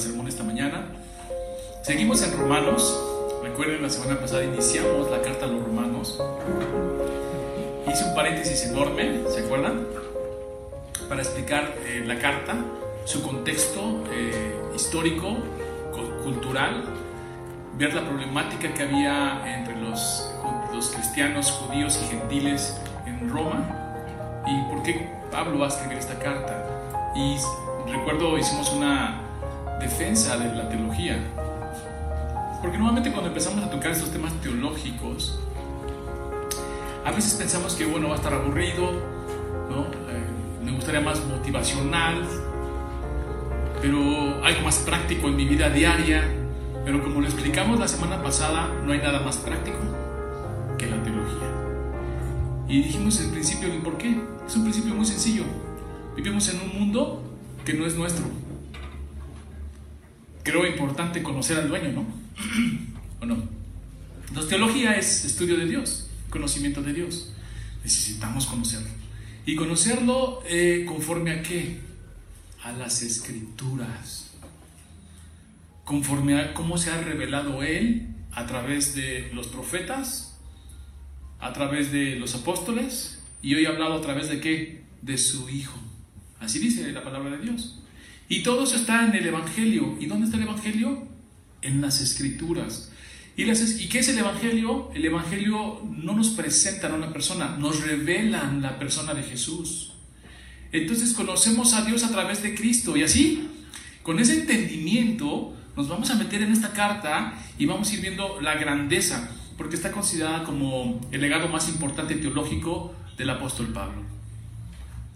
sermón esta mañana. Seguimos en Romanos. Recuerden, la semana pasada iniciamos la carta a los romanos. Hice un paréntesis enorme, ¿se acuerdan? Para explicar eh, la carta, su contexto eh, histórico, cultural, ver la problemática que había entre los, los cristianos, judíos y gentiles en Roma y por qué Pablo va a escribir esta carta. Y recuerdo hicimos una defensa de la teología. Porque normalmente cuando empezamos a tocar estos temas teológicos, a veces pensamos que bueno, va a estar aburrido, ¿no? Eh, me gustaría más motivacional, pero algo más práctico en mi vida diaria. Pero como lo explicamos la semana pasada, no hay nada más práctico que la teología. Y dijimos el principio del por qué. Es un principio muy sencillo. Vivimos en un mundo que no es nuestro. Creo importante conocer al dueño, ¿no? ¿O no? Entonces, teología es estudio de Dios, conocimiento de Dios. Necesitamos conocerlo. Y conocerlo eh, conforme a qué? A las escrituras. Conforme a cómo se ha revelado Él a través de los profetas, a través de los apóstoles, y hoy he hablado a través de qué? De su Hijo. Así dice la palabra de Dios. Y todo eso está en el Evangelio. ¿Y dónde está el Evangelio? En las Escrituras. ¿Y, ¿Y qué es el Evangelio? El Evangelio no nos presenta a una persona, nos revelan la persona de Jesús. Entonces conocemos a Dios a través de Cristo. Y así, con ese entendimiento, nos vamos a meter en esta carta y vamos a ir viendo la grandeza, porque está considerada como el legado más importante teológico del apóstol Pablo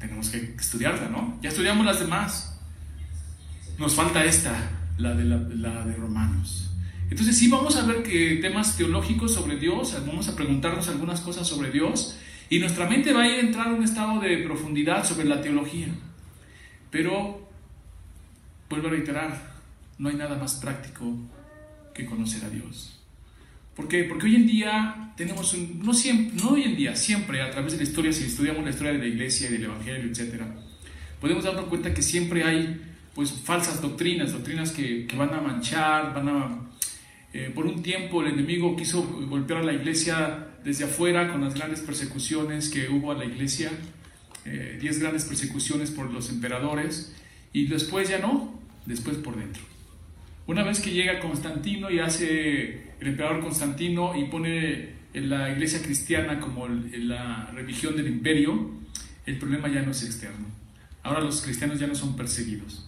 tenemos que estudiarla, ¿no? Ya estudiamos las demás. Nos falta esta, la de, la, de Romanos. Entonces sí vamos a ver que temas teológicos sobre Dios, vamos a preguntarnos algunas cosas sobre Dios y nuestra mente va a ir a entrar en un estado de profundidad sobre la teología. Pero, vuelvo a reiterar, no hay nada más práctico que conocer a Dios. ¿Por qué? Porque hoy en día tenemos, no, siempre, no hoy en día, siempre a través de la historia, si estudiamos la historia de la iglesia y del evangelio, etc., podemos darnos cuenta que siempre hay pues falsas doctrinas, doctrinas que, que van a manchar, van a... Eh, por un tiempo el enemigo quiso golpear a la iglesia desde afuera con las grandes persecuciones que hubo a la iglesia, eh, diez grandes persecuciones por los emperadores, y después ya no, después por dentro. Una vez que llega Constantino y hace el emperador Constantino y pone la iglesia cristiana como la religión del imperio, el problema ya no es externo. Ahora los cristianos ya no son perseguidos.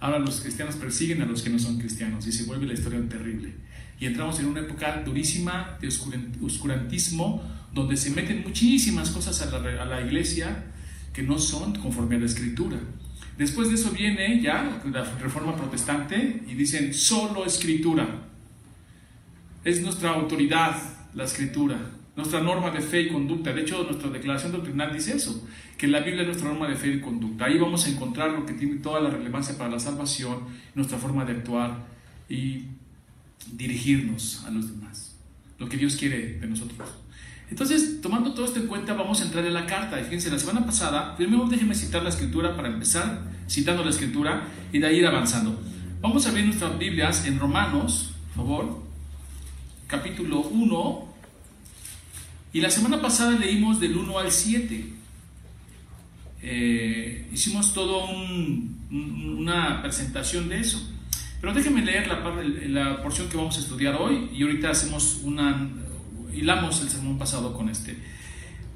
Ahora los cristianos persiguen a los que no son cristianos y se vuelve la historia terrible. Y entramos en una época durísima de oscurantismo, donde se meten muchísimas cosas a la, a la iglesia que no son conforme a la escritura. Después de eso viene ya la reforma protestante y dicen solo escritura. Es nuestra autoridad la escritura, nuestra norma de fe y conducta. De hecho, nuestra declaración doctrinal dice eso, que la Biblia es nuestra norma de fe y conducta. Ahí vamos a encontrar lo que tiene toda la relevancia para la salvación, nuestra forma de actuar y dirigirnos a los demás, lo que Dios quiere de nosotros. Entonces, tomando todo esto en cuenta, vamos a entrar en la carta. Fíjense, la semana pasada, primero déjenme citar la escritura para empezar, citando la escritura y de ahí ir avanzando. Vamos a ver nuestras Biblias en Romanos, por favor capítulo 1. Y la semana pasada leímos del 1 al 7. Eh, hicimos todo una presentación de eso. Pero déjenme leer la, la, porción que vamos a estudiar hoy y ahorita hacemos una, hilamos el sermón pasado con este.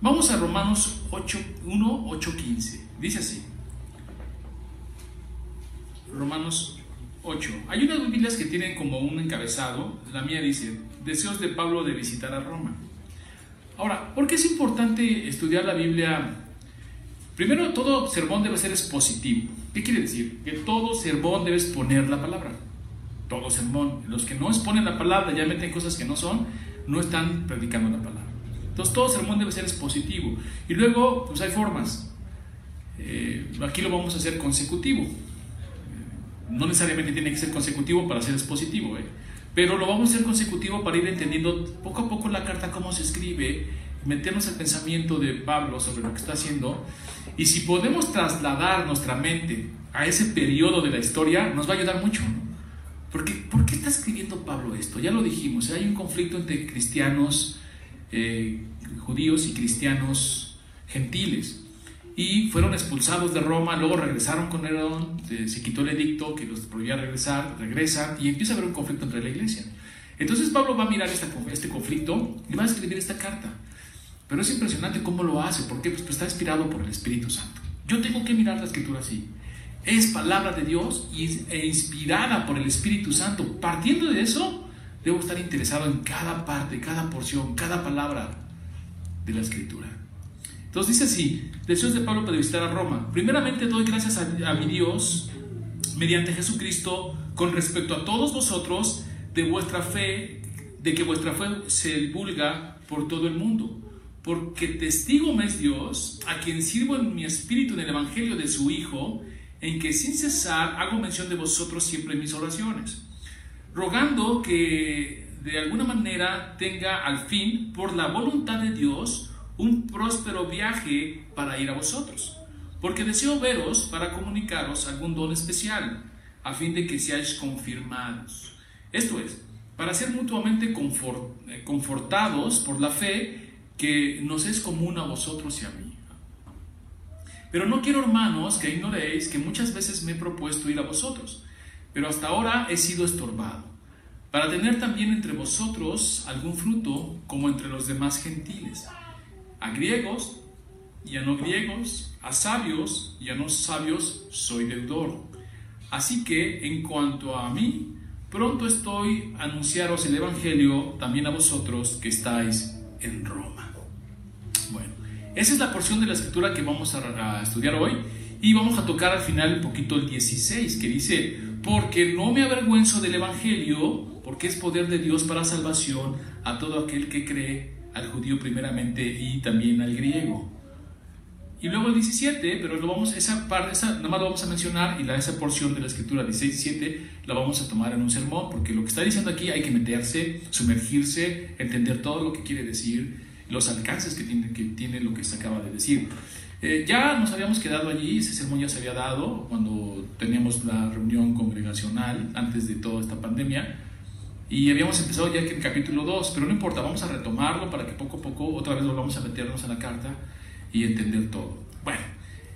Vamos a Romanos 8, 1, 8, 15. Dice así. Romanos 8. Hay unas Biblias que tienen como un encabezado. La mía dice, deseos de Pablo de visitar a Roma. Ahora, ¿por qué es importante estudiar la Biblia? Primero, todo sermón debe ser expositivo. ¿Qué quiere decir? Que todo sermón debe exponer la palabra. Todo sermón. Los que no exponen la palabra, ya meten cosas que no son, no están predicando la palabra. Entonces, todo sermón debe ser expositivo. Y luego, pues hay formas. Eh, aquí lo vamos a hacer consecutivo no necesariamente tiene que ser consecutivo para ser expositivo, ¿eh? Pero lo vamos a hacer consecutivo para ir entendiendo poco a poco la carta cómo se escribe, meternos el pensamiento de Pablo sobre lo que está haciendo y si podemos trasladar nuestra mente a ese periodo de la historia, nos va a ayudar mucho. Porque, ¿Por qué está escribiendo Pablo esto? Ya lo dijimos, hay un conflicto entre cristianos eh, judíos y cristianos gentiles. Y fueron expulsados de Roma, luego regresaron con Nerón, se, quitó el edicto que los prohibía regresar, regresan y empieza a haber un conflicto entre la iglesia. Entonces Pablo va a mirar este conflicto y va a escribir esta carta. Pero es impresionante cómo lo hace, porque pues, está inspirado por el Espíritu Santo. Yo tengo que mirar la escritura así. Es palabra de Dios e inspirada por el Espíritu Santo. Partiendo de eso, debo estar interesado en cada parte, cada porción, cada palabra de la escritura. Entonces dice así, deseos de Pablo para visitar a Roma. Primeramente doy gracias a, a mi Dios mediante Jesucristo con respecto a todos vosotros de vuestra fe, de que vuestra fe se divulga por todo el mundo porque testigo me es Dios, a quien sirvo en mi espíritu en el Evangelio de su Hijo, en que sin cesar hago mención de vosotros siempre en mis oraciones, rogando que de alguna manera tenga al fin, por la voluntad de Dios, un próspero viaje para ir a vosotros, porque deseo veros para comunicaros algún don especial, a fin de que seáis confirmados. Esto es, para ser mutuamente eh, confortados por la fe, que nos es común a vosotros y a mí. Pero no quiero, hermanos, que ignoréis que muchas veces me he propuesto ir a vosotros, pero hasta ahora he sido estorbado, para tener también entre vosotros algún fruto como entre los demás gentiles, a griegos y a no griegos, a sabios y a no sabios soy deudor. Así que en cuanto a mí, pronto estoy a anunciaros el Evangelio también a vosotros que estáis en Roma. Esa es la porción de la escritura que vamos a, estudiar hoy y vamos a tocar al final un poquito el 16 que dice, porque no me avergüenzo del Evangelio, porque es poder de Dios para salvación a todo aquel que cree, al judío primeramente y también al griego. Y luego el 17, pero lo vamos, esa parte, esa, nada más lo vamos a mencionar y la, esa porción de la escritura 16 y 17 la vamos a tomar en un sermón, porque lo que está diciendo aquí hay que meterse, sumergirse, entender todo lo que quiere decir los alcances que tiene, que tiene lo que se acaba de decir. Eh, ya nos habíamos quedado allí, ese sermón ya se había dado cuando teníamos la reunión congregacional antes de toda esta pandemia y habíamos empezado ya en capítulo 2, pero no importa, vamos a retomarlo para que poco a poco otra vez volvamos a meternos a la carta y entender todo. Bueno,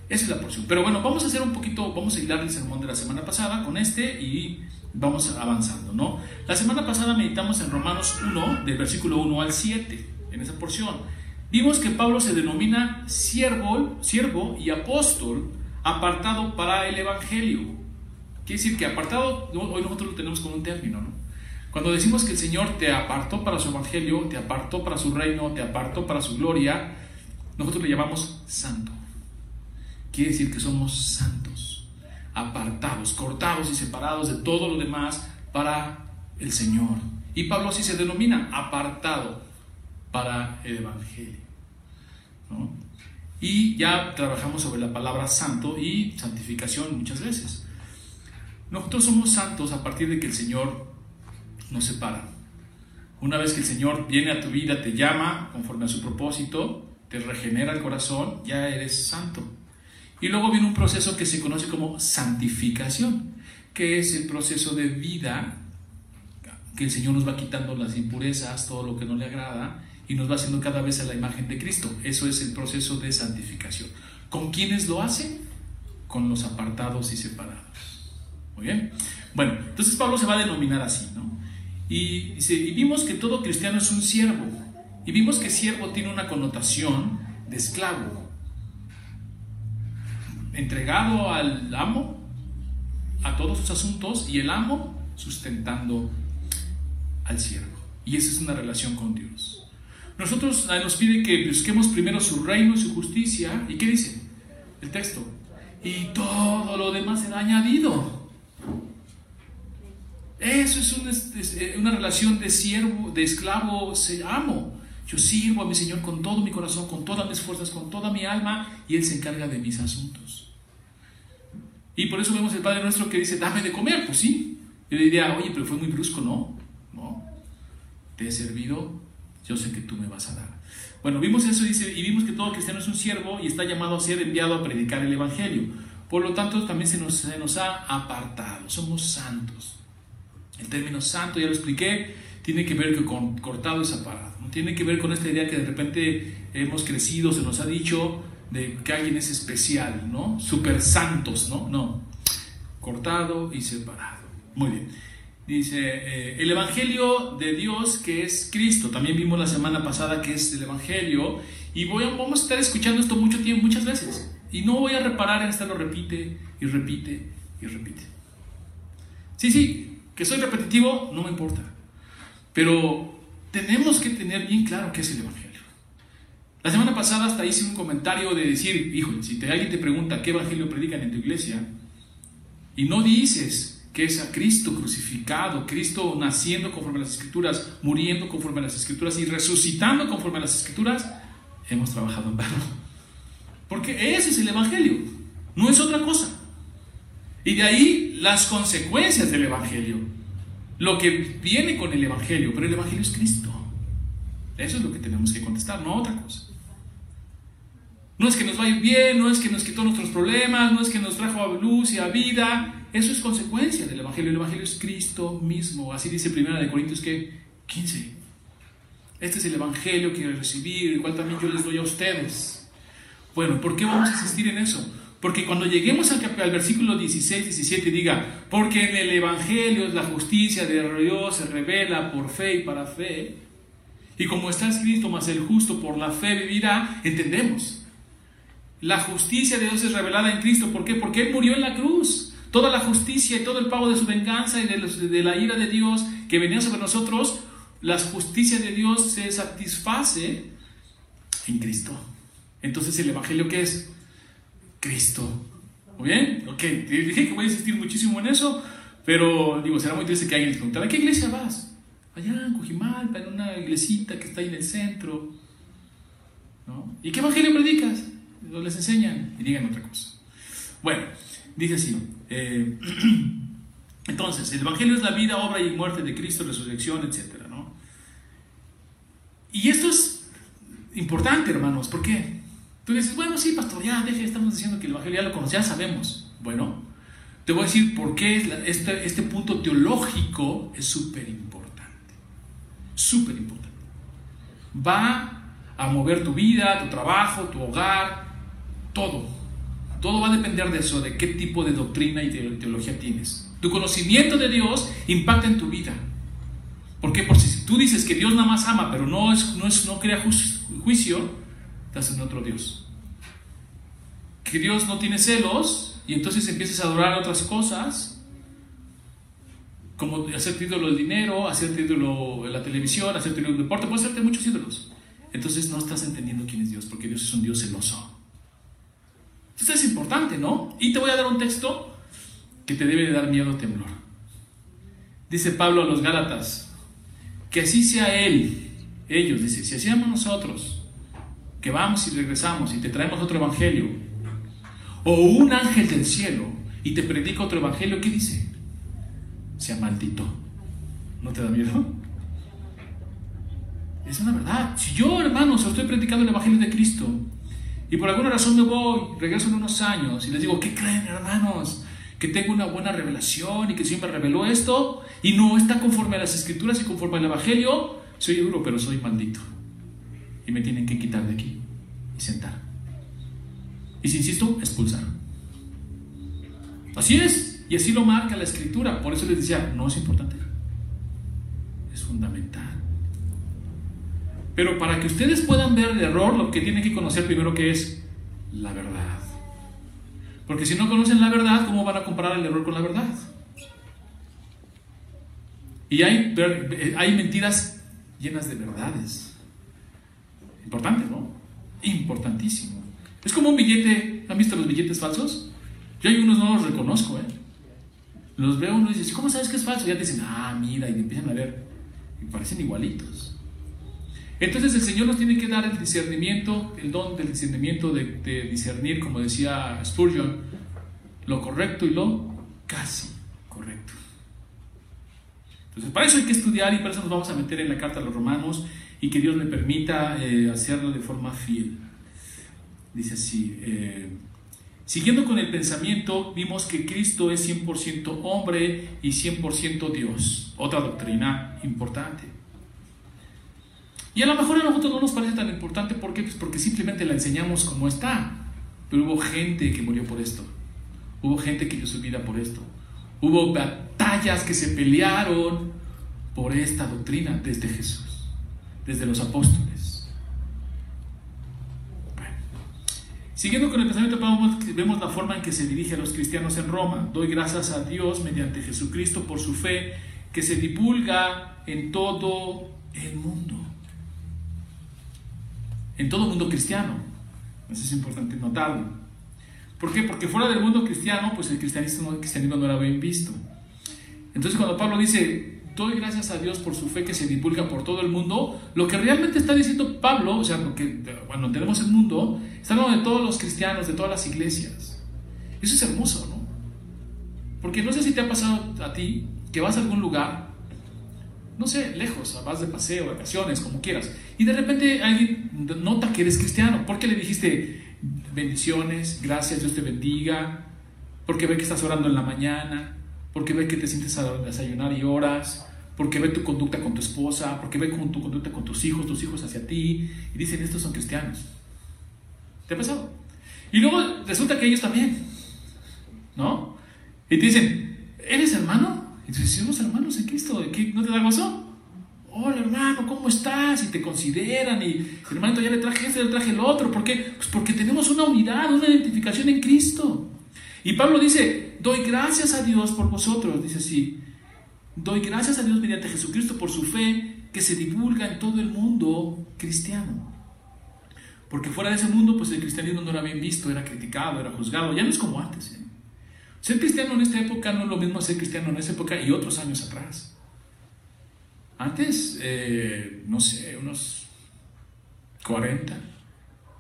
esa es la porción. Pero bueno, vamos a hacer un poquito, vamos a hilar el sermón de la semana pasada con este y vamos avanzando, ¿no? La semana pasada meditamos en Romanos 1, del versículo 1 al 7 en esa porción. Vimos que Pablo se denomina siervo, siervo y apóstol apartado para el Evangelio. Quiere decir que apartado, hoy nosotros lo tenemos como un término, ¿no? Cuando decimos que el Señor te apartó para su Evangelio, te apartó para su reino, te apartó para su gloria, nosotros le llamamos santo. Quiere decir que somos santos, apartados, cortados y separados de todo lo demás para el Señor. Y Pablo así se denomina, apartado para el Evangelio. Y ya trabajamos sobre la palabra santo y santificación muchas veces. Nosotros somos santos a partir de que el Señor nos separa. Una vez que el Señor viene a tu vida, te llama conforme a su propósito, te regenera el corazón, ya eres santo. Y luego viene un proceso que se conoce como santificación, que es el proceso de vida que el Señor nos va quitando las impurezas, todo lo que no le agrada, y nos va haciendo cada vez a la imagen de Cristo. Eso es el proceso de santificación. ¿Con quiénes lo hace? Con los apartados y separados. Muy bien. Bueno, entonces Pablo se va a denominar así, ¿no? Y, vimos que todo cristiano es un siervo. Y vimos que siervo tiene una connotación de esclavo. Entregado al amo a todos sus asuntos y el amo sustentando al siervo. Y esa es una relación con Dios. Nosotros ah, nos pide que busquemos primero su reino y su justicia. ¿Y qué dice el texto? Y todo lo demás será añadido. Eso es eh, una, relación de siervo, de esclavo, se amo. Yo sirvo a mi Señor con todo mi corazón, con todas mis fuerzas, con toda mi alma, y Él se encarga de mis asuntos. Y por eso vemos el Padre nuestro que dice, dame de comer. Pues sí. Yo diría, oye, pero fue muy brusco, ¿no? No. Te he servido yo sé que tú me vas a dar. Bueno, vimos eso dice, y vimos que todo cristiano es un siervo y está llamado a ser enviado a predicar el Evangelio. Por lo tanto, también se nos ha apartado, somos santos. El término santo, ya lo expliqué, tiene que ver con cortado y separado. ¿no? Tiene que ver con esta idea que de repente hemos crecido, se nos ha dicho de que alguien es especial, ¿no? Super santos, ¿no? No. Cortado y separado. Muy bien. Dice, eh, el Evangelio de Dios que es Cristo. También vimos la semana pasada que es el Evangelio. Y voy a, vamos a estar escuchando esto mucho tiempo, muchas veces. Y no voy a reparar en estarlo repite y repite y repite. Sí, sí, que soy repetitivo, no me importa. Pero tenemos que tener bien claro qué es el Evangelio. La semana pasada hasta hice un comentario de decir, hijo, si te, alguien te pregunta qué Evangelio predican en tu iglesia, y no dices que es a Cristo crucificado, Cristo naciendo conforme a las Escrituras, muriendo conforme a las Escrituras y resucitando conforme a las Escrituras, hemos trabajado en vano. Porque ese es el Evangelio, no es otra cosa. Y de ahí las consecuencias del Evangelio, lo que viene con el Evangelio, pero el Evangelio es Cristo. Eso es lo que tenemos que contestar, no otra cosa. No es que nos vaya bien, no es que nos quitó nuestros problemas, no es que nos trajo a luz y a vida. Eso es consecuencia del Evangelio. El Evangelio es Cristo mismo. Así dice Primera de Corintios que 15. Este es el Evangelio que recibí, el cual también yo les doy a ustedes. Bueno, ¿por qué vamos a insistir en eso? Porque cuando lleguemos al, al versículo 16, 17 diga, porque en el Evangelio la justicia de Dios se revela por fe y para fe, y como está escrito, más el justo por la fe vivirá, entendemos. La justicia de Dios es revelada en Cristo. ¿Por qué? Porque Él murió en la cruz. Toda la justicia y todo el pago de su venganza y de, de la ira de Dios que venía sobre nosotros, la justicia de Dios se satisface en Cristo. Entonces, ¿el Evangelio qué es? Cristo. ¿Muy bien? Ok, dije que voy a insistir muchísimo en eso, pero digo, será muy triste que alguien les preguntara, ¿a qué iglesia vas? Allá en Cojimalpa, en una iglesita que está ahí en el centro. ¿No? ¿Y qué Evangelio predicas? no les enseñan y digan otra cosa. Bueno, dice así. Eh, entonces, el Evangelio es la vida, obra y muerte de Cristo, resurrección, etc. ¿no? Y esto es importante, hermanos. ¿Por qué? Tú dices, bueno, sí, pastor, ya, deje, estamos diciendo que el Evangelio ya lo conocemos, ya sabemos. Bueno, te voy a decir por qué este, este punto teológico es súper importante. Súper importante. Va a mover tu vida, tu trabajo, tu hogar, todo. Todo va a depender de eso, de qué tipo de doctrina y teología tienes. Tu conocimiento de Dios impacta en tu vida. ¿Por qué? Porque si tú dices que Dios nada más ama, pero no, es, no, es, no crea juicio, estás en otro Dios. Que Dios no tiene celos y entonces empiezas a adorar otras cosas, como hacerte ídolo el dinero, hacerte ídolo la televisión, hacerte ídolo el deporte, puedes hacerte muchos ídolos. Entonces no estás entendiendo quién es Dios, porque Dios es un Dios celoso. Esto es importante, ¿no? Y te voy a dar un texto que te debe de dar miedo o temblor. Dice Pablo a los Gálatas, que así sea Él, ellos, dice, si hacíamos nosotros, que vamos y regresamos y te traemos otro evangelio, o un ángel del cielo y te predica otro evangelio, ¿qué dice? Sea maldito. ¿No te da miedo? Es una verdad. Si yo, hermanos, estoy predicando el evangelio de Cristo y por alguna razón me voy, regreso en unos años y les digo, ¿qué creen hermanos? Que tengo una buena revelación y que siempre reveló esto y no está conforme a las escrituras y conforme al Evangelio. Soy duro, pero soy maldito. Y me tienen que quitar de aquí y sentar. Y si insisto, expulsar. Así es, y así lo marca la escritura. Por eso les decía, no es importante. Es fundamental. Pero para que ustedes puedan ver el error, lo que tienen que conocer primero que es la verdad. Porque si no conocen la verdad, ¿cómo van a comparar el error con la verdad? Y hay, hay mentiras llenas de verdades. Importante, ¿no? Importantísimo. Es como un billete. ¿Han visto los billetes falsos? Yo hay unos no los reconozco, ¿eh? Los veo uno y ¿cómo sabes que es falso? Y ya te dicen, ah, mira, y empiezan a ver. Y parecen igualitos. Entonces el Señor nos tiene que dar el discernimiento, el don del discernimiento de, discernir, como decía Spurgeon, lo correcto y lo casi correcto. Entonces para eso hay que estudiar y para eso nos vamos a meter en la carta a los romanos y que Dios me permita eh, hacerlo de forma fiel. Dice así, eh, siguiendo con el pensamiento, vimos que Cristo es 100% hombre y 100% Dios. Otra doctrina importante. Y a lo mejor a nosotros no nos parece tan importante, ¿por qué? Pues porque simplemente la enseñamos como está. Pero hubo gente que murió por esto. Hubo gente que dio su vida por esto. Hubo batallas que se pelearon por esta doctrina desde Jesús, desde los apóstoles. Siguiendo con el pensamiento, vemos la forma en que se dirige a los cristianos en Roma. Doy gracias a Dios mediante Jesucristo por su fe que se divulga en todo el mundo. En todo el mundo cristiano. Eso es importante notarlo. ¿Por qué? Porque fuera del mundo cristiano, pues el cristianismo, el cristianismo no era bien visto. Entonces cuando Pablo dice, doy gracias a Dios por su fe que se divulga por todo el mundo, lo que realmente está diciendo Pablo, o sea, porque cuando tenemos el mundo, está hablando de todos los cristianos, de todas las iglesias. Eso es hermoso, ¿no? Porque no sé si te ha pasado a ti que vas a algún lugar, no sé, lejos, vas de paseo, vacaciones, como quieras, y de repente alguien nota que eres cristiano, porque le dijiste, bendiciones, gracias, Dios te bendiga, porque ve que estás orando en la mañana, porque ve que te sientes a desayunar y oras, porque ve tu conducta con tu esposa, porque ve tu conducta con tus hijos, tus hijos hacia ti, y dicen, estos son cristianos. ¿Te ha pasado? Y luego resulta que ellos también, ¿no? Y te dicen, ¿eres hermano? Y tú dices, somos hermanos en Cristo, ¿no te da gozo? hola hermano, ¿cómo estás? Y te consideran y hermano, ya le traje este, le traje el otro. ¿Por qué? Pues porque tenemos una unidad, una identificación en Cristo. Y Pablo dice, doy gracias a Dios por vosotros, dice así, doy gracias a Dios mediante Jesucristo por su fe que se divulga en todo el mundo cristiano. Porque fuera de ese mundo, pues el cristianismo no era bien visto, era criticado, era juzgado, ya no es como antes. ¿eh? Ser cristiano en esta época no es lo mismo ser cristiano en esa época y otros años atrás. Antes, eh, no sé, unos 40,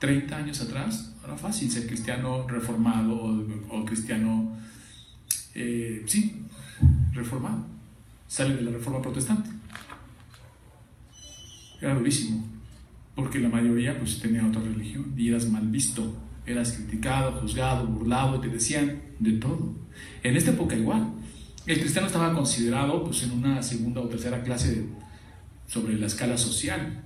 30 años atrás, era fácil ser cristiano reformado o, cristiano, eh, sí, reformado. Sale de la reforma protestante. Era durísimo, porque la mayoría pues tenía otra religión y eras mal visto, eras criticado, juzgado, burlado, te decían de todo. En esta época igual, el cristiano estaba considerado pues, en una segunda o tercera clase sobre la escala social.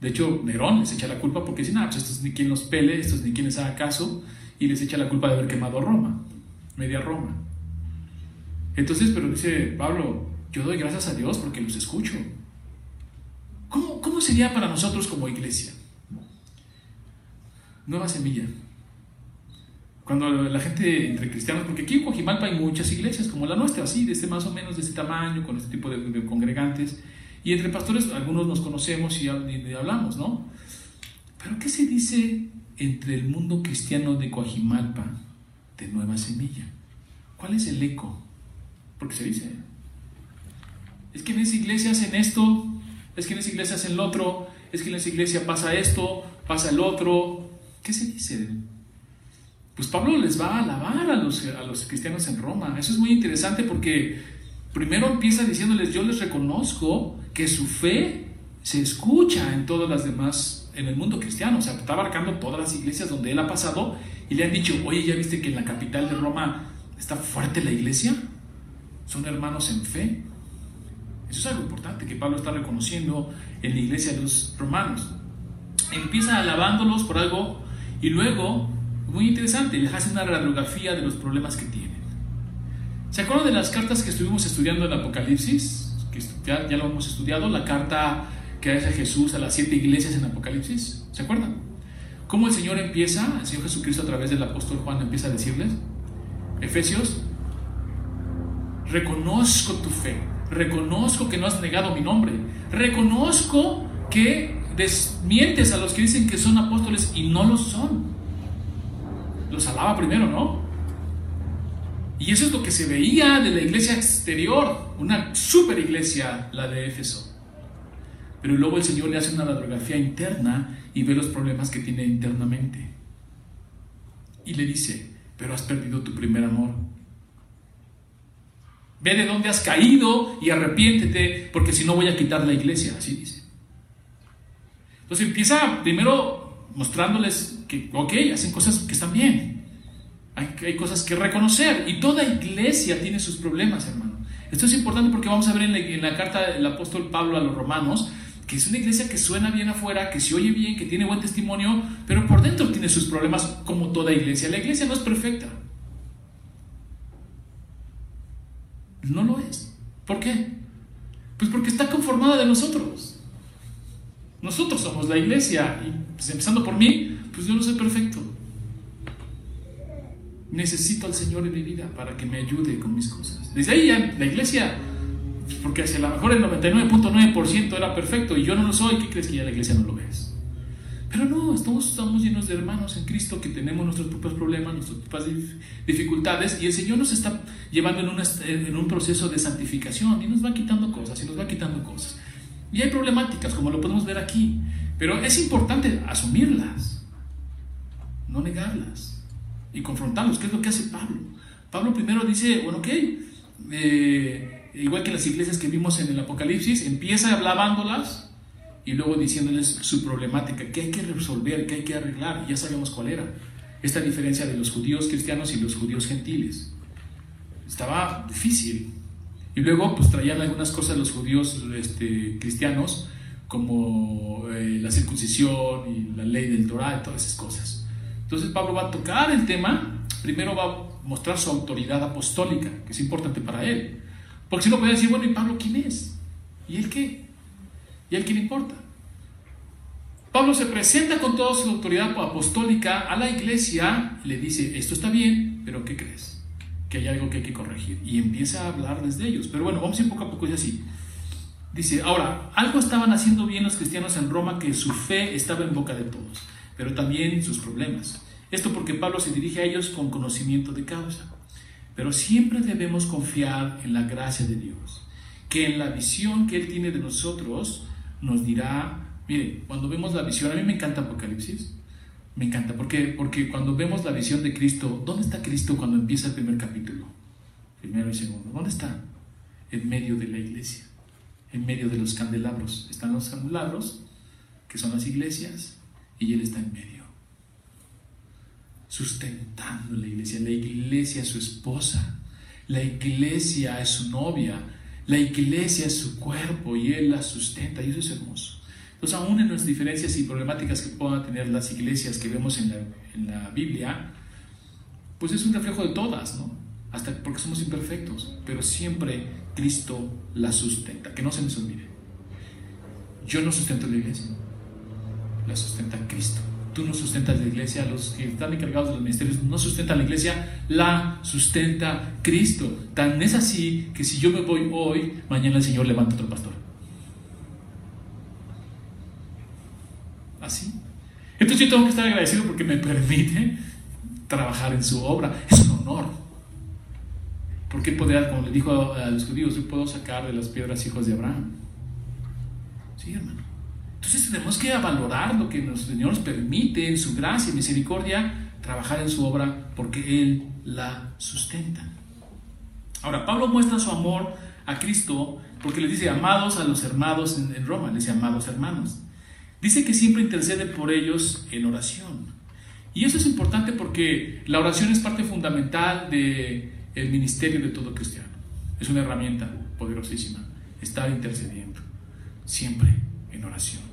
De hecho, Nerón les echa la culpa porque dice, nada, pues esto es ni quien los pele, esto es ni quien les haga caso, y les echa la culpa de haber quemado Roma, media Roma. Entonces, pero dice Pablo, yo doy gracias a Dios porque los escucho. ¿Cómo, cómo sería para nosotros como iglesia? Nueva semilla. Cuando la gente entre cristianos, porque aquí en Coajimalpa hay muchas iglesias como la nuestra, así, de este más o menos de este tamaño, con este tipo de, congregantes, y entre pastores algunos nos conocemos y, hablamos, ¿no? Pero ¿qué se dice entre el mundo cristiano de Coajimalpa, de Nueva Semilla? ¿Cuál es el eco? Porque se dice, es que en esa iglesia hacen esto, es que en esa iglesia hacen lo otro, es que en esa iglesia pasa esto, pasa el otro. ¿Qué se dice? pues Pablo les va a alabar a los, a los cristianos en Roma. Eso es muy interesante porque primero empieza diciéndoles, yo les reconozco que su fe se escucha en todas las demás, en el mundo cristiano, o sea, está abarcando todas las iglesias donde él ha pasado y le han dicho, oye, ¿ya viste que en la capital de Roma está fuerte la iglesia? Son hermanos en fe. Eso es algo importante que Pablo está reconociendo en la iglesia de los romanos. Empieza alabándolos por algo y luego muy interesante, les hace una radiografía de los problemas que tienen. ¿Se acuerdan de las cartas que estuvimos estudiando en Apocalipsis? Que ya, ya lo hemos estudiado, la carta que hace Jesús a las siete iglesias en Apocalipsis. ¿Se acuerdan? ¿Cómo el Señor empieza, el Señor Jesucristo a través del apóstol Juan empieza a decirles? Efesios, reconozco tu fe, reconozco que no has negado mi nombre, reconozco que desmientes a los que dicen que son apóstoles y no lo son los alaba primero, ¿no? Y eso es lo que se veía de la iglesia exterior, una super iglesia, la de Éfeso. Pero luego el Señor le hace una radiografía interna y ve los problemas que tiene internamente. Y le dice, pero has perdido tu primer amor. Ve de dónde has caído y arrepiéntete, porque si no voy a quitar la iglesia, así dice. Entonces empieza primero mostrándoles que, ok, hacen cosas que están bien. Hay, cosas que reconocer. Y toda iglesia tiene sus problemas, hermano. Esto es importante porque vamos a ver en la carta del apóstol Pablo a los romanos que es una iglesia que suena bien afuera, que se oye bien, que tiene buen testimonio, pero por dentro tiene sus problemas como toda iglesia. La iglesia no es perfecta. No lo es. ¿Por qué? Pues porque está conformada de nosotros. Nosotros somos la iglesia y pues, empezando por mí, pues yo no soy perfecto. Necesito al Señor en mi vida para que me ayude con mis cosas. Desde ahí ya la iglesia, porque si a lo mejor el 99.9% era perfecto y yo no lo soy, ¿qué crees que ya la iglesia no lo ves? Pero no, estamos, estamos llenos de hermanos en Cristo que tenemos nuestros propios problemas, nuestras propias dificultades y el Señor nos está llevando en, en un proceso de santificación y nos va quitando cosas y nos va quitando cosas. Y hay problemáticas, como lo podemos ver aquí, pero es importante asumirlas, no negarlas y confrontarlas, que es lo que hace Pablo. Pablo primero dice, bueno, ok, eh, igual que las iglesias que vimos en el Apocalipsis, empieza hablándolas y luego diciéndoles su problemática, que hay que resolver, que hay que arreglar, ya sabemos cuál era. Esta diferencia de los judíos cristianos y los judíos gentiles. Estaba difícil. Y luego pues traían algunas cosas los judíos este, cristianos, como eh, la circuncisión y la ley del Torah y todas esas cosas. Entonces Pablo va a tocar el tema, primero va a mostrar su autoridad apostólica, que es importante para él. Porque si no podía decir, bueno, ¿y Pablo quién es? ¿Y él qué? ¿Y a quién importa? Pablo se presenta con toda su autoridad apostólica a la iglesia, le dice, esto está bien, pero ¿qué crees? Que hay algo que hay que corregir. Y empieza a hablarles de ellos. Pero bueno, vamos a ir poco a poco y así. Dice, ahora, algo estaban haciendo bien los cristianos en Roma que su fe estaba en boca de todos, pero también sus problemas. Esto porque Pablo se dirige a ellos con conocimiento de causa. Pero siempre debemos confiar en la gracia de Dios, que en la visión que Él tiene de nosotros, nos dirá, mire, cuando vemos la visión, a mí me encanta Apocalipsis, me encanta, ¿por qué? Porque cuando vemos la visión de Cristo, ¿dónde está Cristo cuando empieza el primer capítulo? Primero y segundo, ¿dónde está? En medio de la iglesia, en medio de los candelabros. Están los candelabros, que son las iglesias, y Él está en medio, sustentando la iglesia. La iglesia es su esposa, la iglesia es su novia, la iglesia es su cuerpo y Él la sustenta y eso es hermoso. Entonces, aún en las diferencias y problemáticas que puedan tener las iglesias que vemos en la, en la Biblia, pues es un reflejo de todas, ¿no? Hasta porque somos imperfectos, pero siempre Cristo la sustenta. Que no se me olvide. Yo no sustento la iglesia, la sustenta Cristo. Tú no sustentas la iglesia, los que están encargados de los ministerios no sustentan la iglesia, la sustenta Cristo. Tan es así que si yo me voy hoy, mañana el Señor levanta otro pastor. Así. Entonces yo tengo que estar agradecido porque me permite trabajar en su obra. Es un honor. Porque poder, como le dijo a los judíos, yo puedo sacar de las piedras hijos de Abraham. Sí, hermano. Entonces tenemos que valorar lo que nuestro Señor nos permite en su gracia y misericordia trabajar en su obra porque Él la sustenta. Ahora, Pablo muestra su amor a Cristo porque le dice amados a los hermanos en, Roma, le dice amados hermanos. Dice que siempre intercede por ellos en oración. Y eso es importante porque la oración es parte fundamental del el ministerio de todo cristiano. Es una herramienta poderosísima, estar intercediendo, siempre en oración.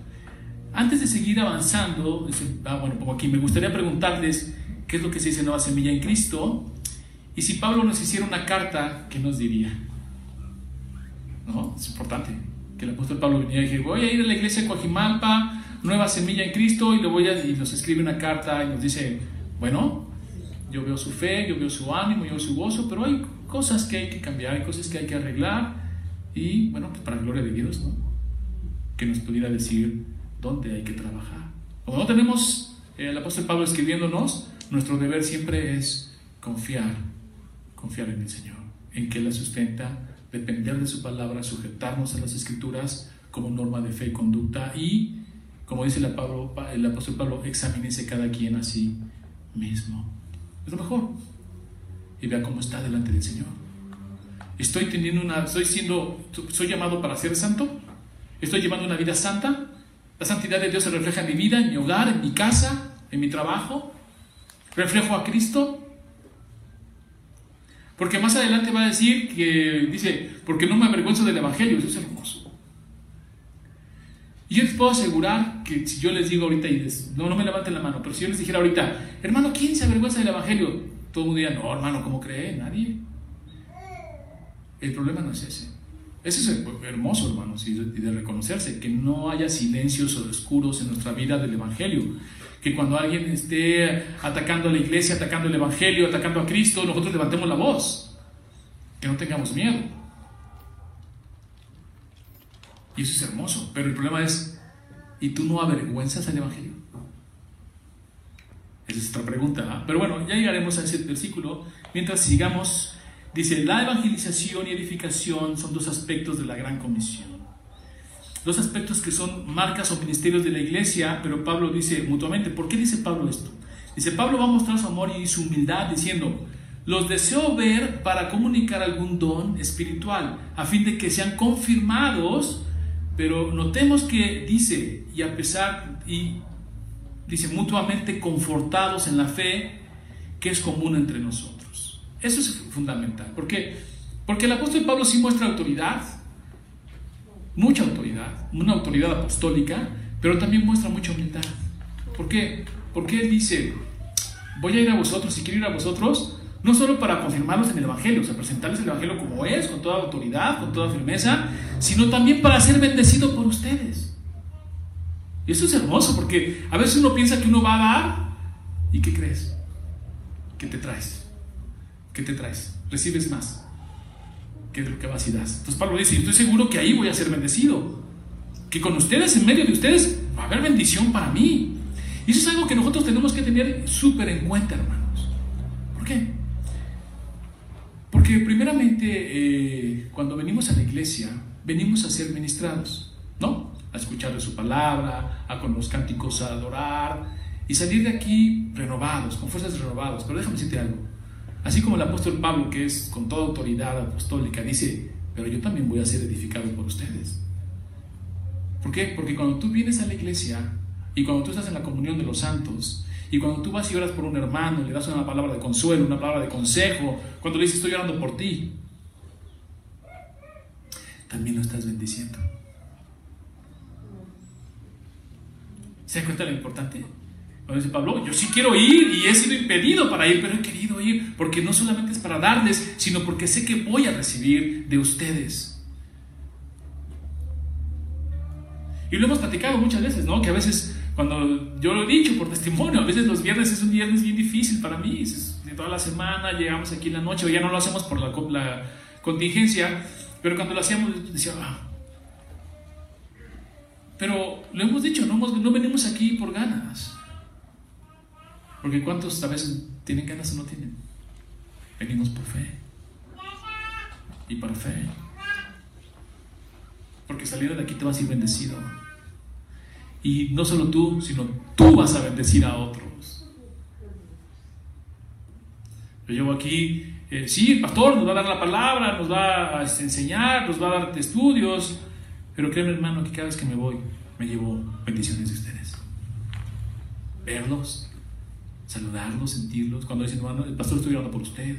Antes de seguir avanzando, ah, bueno, aquí me gustaría preguntarles qué es lo que se dice Nueva Semilla en Cristo y si Pablo nos hiciera una carta, ¿qué nos diría? ¿No? Es importante que el apóstol Pablo viniera y dijera, voy a ir a la iglesia de Coajimalpa, Nueva Semilla en Cristo, y, le voy a, y nos escribe una carta y nos dice, bueno, yo veo su fe, yo veo su ánimo, yo veo su gozo, pero hay cosas que hay que cambiar, hay cosas que hay que arreglar, y bueno, pues para la gloria de Dios, ¿no? Que nos pudiera decir dónde hay que trabajar. Como no tenemos eh, el apóstol Pablo escribiéndonos, nuestro deber siempre es confiar, confiar en el Señor, en que la sustenta, depender de su palabra, sujetarnos a las escrituras como norma de fe y conducta y, como dice el, el apóstol Pablo, examínese cada quien a sí mismo. Es lo mejor. Y vea cómo está delante del Señor. Estoy teniendo una, estoy siendo, soy llamado para ser santo. Estoy llevando una vida santa La santidad de Dios se refleja en mi vida, en mi hogar, en mi casa, en mi trabajo. ¿Reflejo a Cristo? Porque más adelante va a decir que dice, porque no me avergüenzo del Evangelio, eso es hermoso. Y yo les puedo asegurar que si yo les digo ahorita, y no, no me levanten la mano, pero si yo les dijera ahorita, hermano, ¿quién se avergüenza del Evangelio? Todo el mundo diría, no, hermano, ¿cómo cree? Nadie. El problema no es ese. Ese es hermoso, hermanos, y de reconocerse, que no haya silencios oscuros en nuestra vida del Evangelio. Que cuando alguien esté atacando a la iglesia, atacando el Evangelio, atacando a Cristo, nosotros levantemos la voz. Que no tengamos miedo. Y eso es hermoso. Pero el problema es, ¿y tú no avergüenzas el Evangelio? Esa es otra pregunta. ¿ah? Pero bueno, ya llegaremos a ese versículo. Mientras sigamos Dice, la evangelización y edificación son dos aspectos de la gran comisión. Dos aspectos que son marcas o ministerios de la iglesia, pero Pablo dice mutuamente, ¿por qué dice Pablo esto? Dice, Pablo va a mostrar su amor y su humildad diciendo, los deseo ver para comunicar algún don espiritual, a fin de que sean confirmados, pero notemos que dice, y a pesar, y dice, mutuamente confortados en la fe que es común entre nosotros. Eso es fundamental. ¿Por qué? Porque el apóstol Pablo sí muestra autoridad, mucha autoridad, una autoridad apostólica, pero también muestra mucha humildad. ¿Por qué? Porque él dice, voy a ir a vosotros, si quiero ir a vosotros, no solo para confirmarlos en el Evangelio, o sea, presentarles el Evangelio como es, con toda autoridad, con toda firmeza, sino también para ser bendecido por ustedes. Y eso es hermoso, porque a veces uno piensa que uno va a dar, ¿y qué crees? ¿Qué te traes? ¿Qué te traes? Recibes más que lo que vas y das. Entonces Pablo dice, estoy seguro que ahí voy a ser bendecido. Que con ustedes, en medio de ustedes, va a haber bendición para mí. Y eso es algo que nosotros tenemos que tener súper en cuenta, hermanos. ¿Por qué? Porque primeramente, eh, cuando venimos a la iglesia, venimos a ser ministrados, ¿no? A escuchar de su palabra, a con los cánticos a adorar y salir de aquí renovados, con fuerzas renovadas. Pero déjame decirte algo. Así como el apóstol Pablo, que es con toda autoridad apostólica, dice, pero yo también voy a ser edificado por ustedes. ¿Por qué? Porque cuando tú vienes a la iglesia y cuando tú estás en la comunión de los santos y cuando tú vas y oras por un hermano, le das una palabra de consuelo, una palabra de consejo, cuando le dices estoy orando por ti, también lo estás bendiciendo. ¿Se dan cuenta lo importante? Dice Pablo, yo sí quiero ir y he sido impedido para ir, pero he querido ir porque no solamente es para darles, sino porque sé que voy a recibir de ustedes. Y lo hemos platicado muchas veces, ¿no? Que a veces, cuando yo lo he dicho por testimonio, a veces los viernes es un viernes bien difícil para mí. De toda la semana llegamos aquí en la noche, o ya no lo hacemos por la, contingencia, pero cuando lo hacíamos decía, ah. Pero lo hemos dicho, no venimos aquí por ganas. Porque ¿cuántos a veces tienen ganas o no tienen? Venimos por fe. Y por fe. Porque saliendo de aquí te vas a ir bendecido. Y no solo tú, sino tú vas a bendecir a otros. Yo llevo aquí, eh, sí, el pastor nos va a dar la palabra, nos va a enseñar, nos va a dar estudios, pero créeme hermano que cada vez que me voy, me llevo bendiciones de ustedes. Verlos, saludarlos, sentirlos. Cuando dicen, el pastor estoy orando por usted.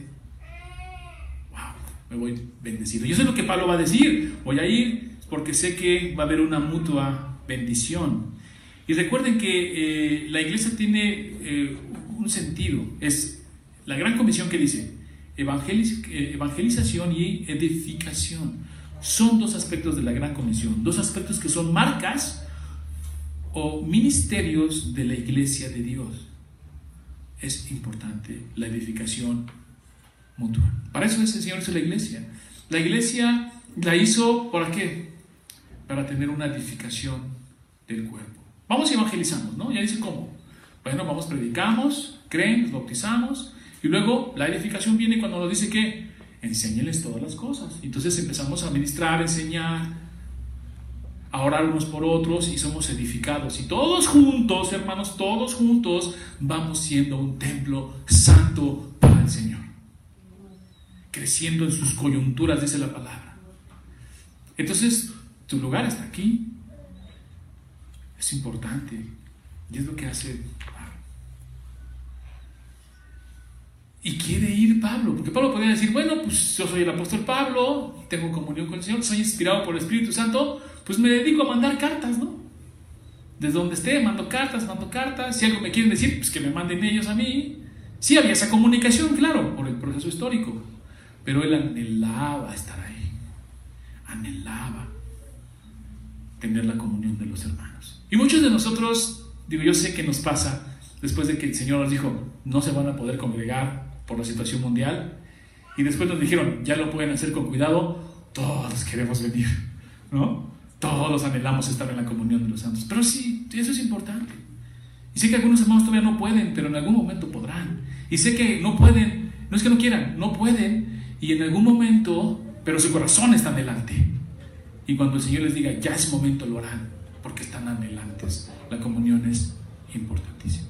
Wow, me voy bendecido. Yo sé lo que Pablo va a decir. Voy a ir porque sé que va a haber una mutua bendición. Y recuerden que eh, la iglesia tiene eh, un sentido. Es la gran comisión que dice eh, evangelización y edificación. Son dos aspectos de la gran comisión. Dos aspectos que son marcas o ministerios de la iglesia de Dios es importante la edificación mutua. Para eso es el Señor hizo la iglesia. La iglesia la hizo ¿para qué? Para tener una edificación del cuerpo. Vamos y evangelizamos, ¿no? Ya dice cómo. Bueno, vamos, predicamos, creen, nos bautizamos y luego la edificación viene cuando nos dice que enséñeles todas las cosas. Entonces empezamos a ministrar, enseñar, a orar unos por otros y somos edificados. Y todos juntos, hermanos, todos juntos vamos siendo un templo santo para el Señor. Creciendo en sus coyunturas, dice la palabra. Entonces, tu lugar está aquí. Es importante. Y es lo que hace Y quiere ir Pablo, porque Pablo podría decir, bueno, pues yo soy el apóstol Pablo, tengo comunión con el Señor, soy inspirado por el Espíritu Santo, pues me dedico a mandar cartas, ¿no? Desde donde esté, mando cartas, mando cartas, si algo me quieren decir, pues que me manden ellos a mí. Sí había esa comunicación, claro, por el proceso histórico, pero él anhelaba estar ahí, anhelaba tener la comunión de los hermanos. Y muchos de nosotros, digo, yo sé que nos pasa después de que el Señor nos dijo, no se van a poder congregar por la situación mundial. Y después nos dijeron, ya lo pueden hacer con cuidado, todos queremos venir, ¿no? Todos anhelamos estar en la comunión de los santos. Pero sí, eso es importante. Y sé que algunos hermanos todavía no pueden, pero en algún momento podrán. Y sé que no pueden, no es que no quieran, no pueden. Y en algún momento, pero su corazón está delante. Y cuando el Señor les diga, ya es momento, lo harán, porque están anhelantes. La comunión es importantísima.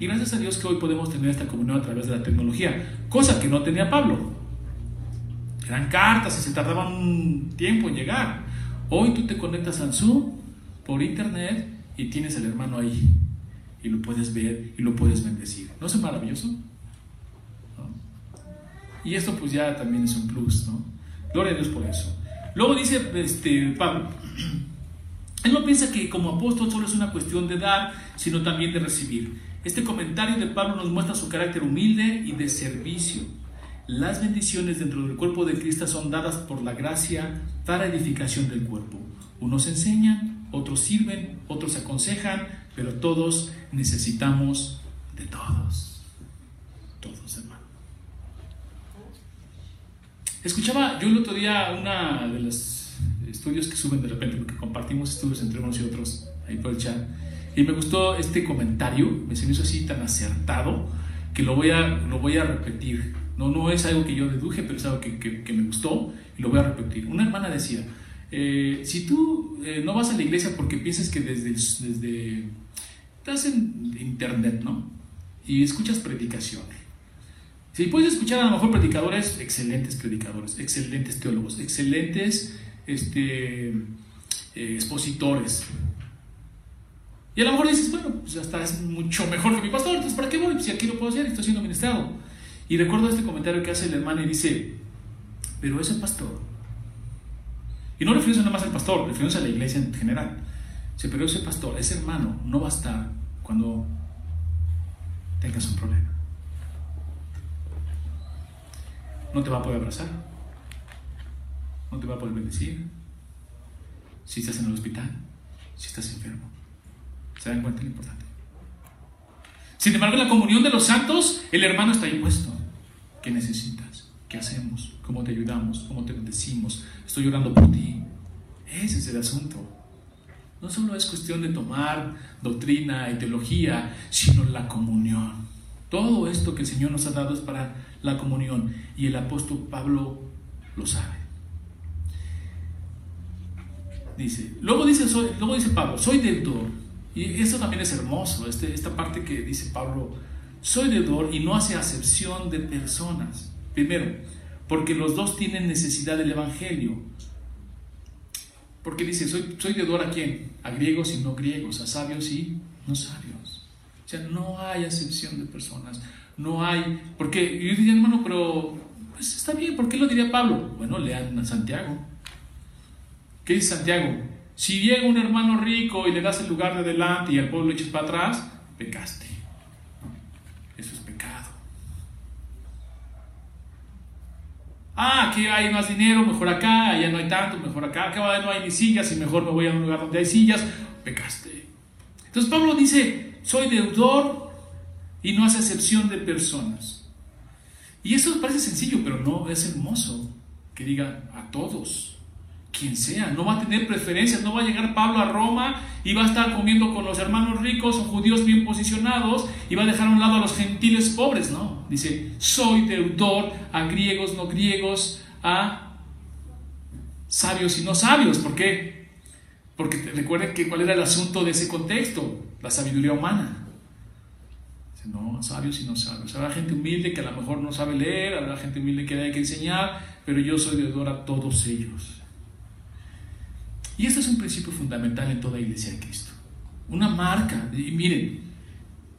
Y gracias a Dios que hoy podemos tener esta comunión a través de la tecnología, cosa que no tenía Pablo. Eran cartas y se tardaban un tiempo en llegar. Hoy tú te conectas al Zoom por internet y tienes al hermano ahí. Y lo puedes ver y lo puedes bendecir. ¿No es maravilloso? Y esto pues ya también es un plus, ¿no? Gloria a Dios por eso. Luego dice este, Pablo, él no piensa que como apóstol solo es una cuestión de dar, sino también de recibir. Este comentario de Pablo nos muestra su carácter humilde y de servicio. Las bendiciones dentro del cuerpo de Cristo son dadas por la gracia para edificación del cuerpo. Unos enseñan, otros sirven, otros aconsejan, pero todos necesitamos de todos. Todos, hermano. Escuchaba yo el otro día una de los estudios que suben de repente, porque compartimos estudios entre unos y otros ahí por el chat y me gustó este comentario, me se me hizo así tan acertado que lo voy a, lo voy a repetir. No, no es algo que yo deduje, pero es algo que, me gustó y lo voy a repetir. Una hermana decía, eh, si tú eh, no vas a la iglesia porque piensas que desde, desde... Estás en internet, ¿no? Y escuchas predicaciones. Si puedes escuchar a lo mejor predicadores, excelentes predicadores, excelentes teólogos, excelentes este, eh, expositores, y a lo mejor dices, bueno, pues hasta es mucho mejor que mi pastor, entonces ¿para qué voy? Pues si aquí lo puedo hacer, estoy siendo ministrado. Y recuerdo este comentario que hace el hermano y dice, pero ese pastor, y no refiriéndose nada más al pastor, refiriéndose a la iglesia en general, dice, pero ese pastor, ese hermano, no va a estar cuando tengas un problema. No te va a poder abrazar, no te va a poder bendecir, si estás en el hospital, si estás enfermo. ¿Se dan cuenta lo importante? Sin embargo, la comunión de los santos, el hermano está impuesto. ¿Qué necesitas? ¿Qué hacemos? ¿Cómo te ayudamos? ¿Cómo te bendecimos? Estoy llorando por ti. Ese es el asunto. No solo es cuestión de tomar doctrina y teología, sino la comunión. Todo esto que el Señor nos ha dado es para la comunión y el apóstol Pablo lo sabe. Dice, luego dice, luego dice Pablo, soy deudor y eso también es hermoso, este, esta parte que dice Pablo, soy deudor y no hace acepción de personas. Primero, porque los dos tienen necesidad del Evangelio. Porque dice, soy, soy deudor a quién? A griegos y no griegos, a sabios y no sabios. O sea, no hay acepción de personas. No hay, porque yo diría, hermano, pero pues está bien, ¿por qué lo diría Pablo? Bueno, lean a Santiago. ¿Qué dice Santiago? Si llega un hermano rico y le das el lugar de delante y al pueblo lo echas para atrás, pecaste. Eso es pecado. Ah, aquí hay más dinero, mejor acá, allá no hay tanto, mejor acá, acá no hay ni sillas y mejor me voy a un lugar donde hay sillas, pecaste. Entonces Pablo dice, soy deudor y no hace excepción de personas. Y eso parece sencillo, pero no es hermoso que diga a todos quien sea, no va a tener preferencias, no va a llegar Pablo a Roma y va a estar comiendo con los hermanos ricos o judíos bien posicionados y va a dejar a un lado a los gentiles pobres, no. Dice, soy deudor a griegos, no griegos, a sabios y no sabios. ¿Por qué? Porque recuerden que cuál era el asunto de ese contexto, la sabiduría humana. Dice, no, sabios y no sabios. Habrá gente humilde que a lo mejor no sabe leer, habrá gente humilde que hay que enseñar, pero yo soy deudor a todos ellos. Y este es un principio fundamental en toda iglesia de Cristo. una marca. Y miren,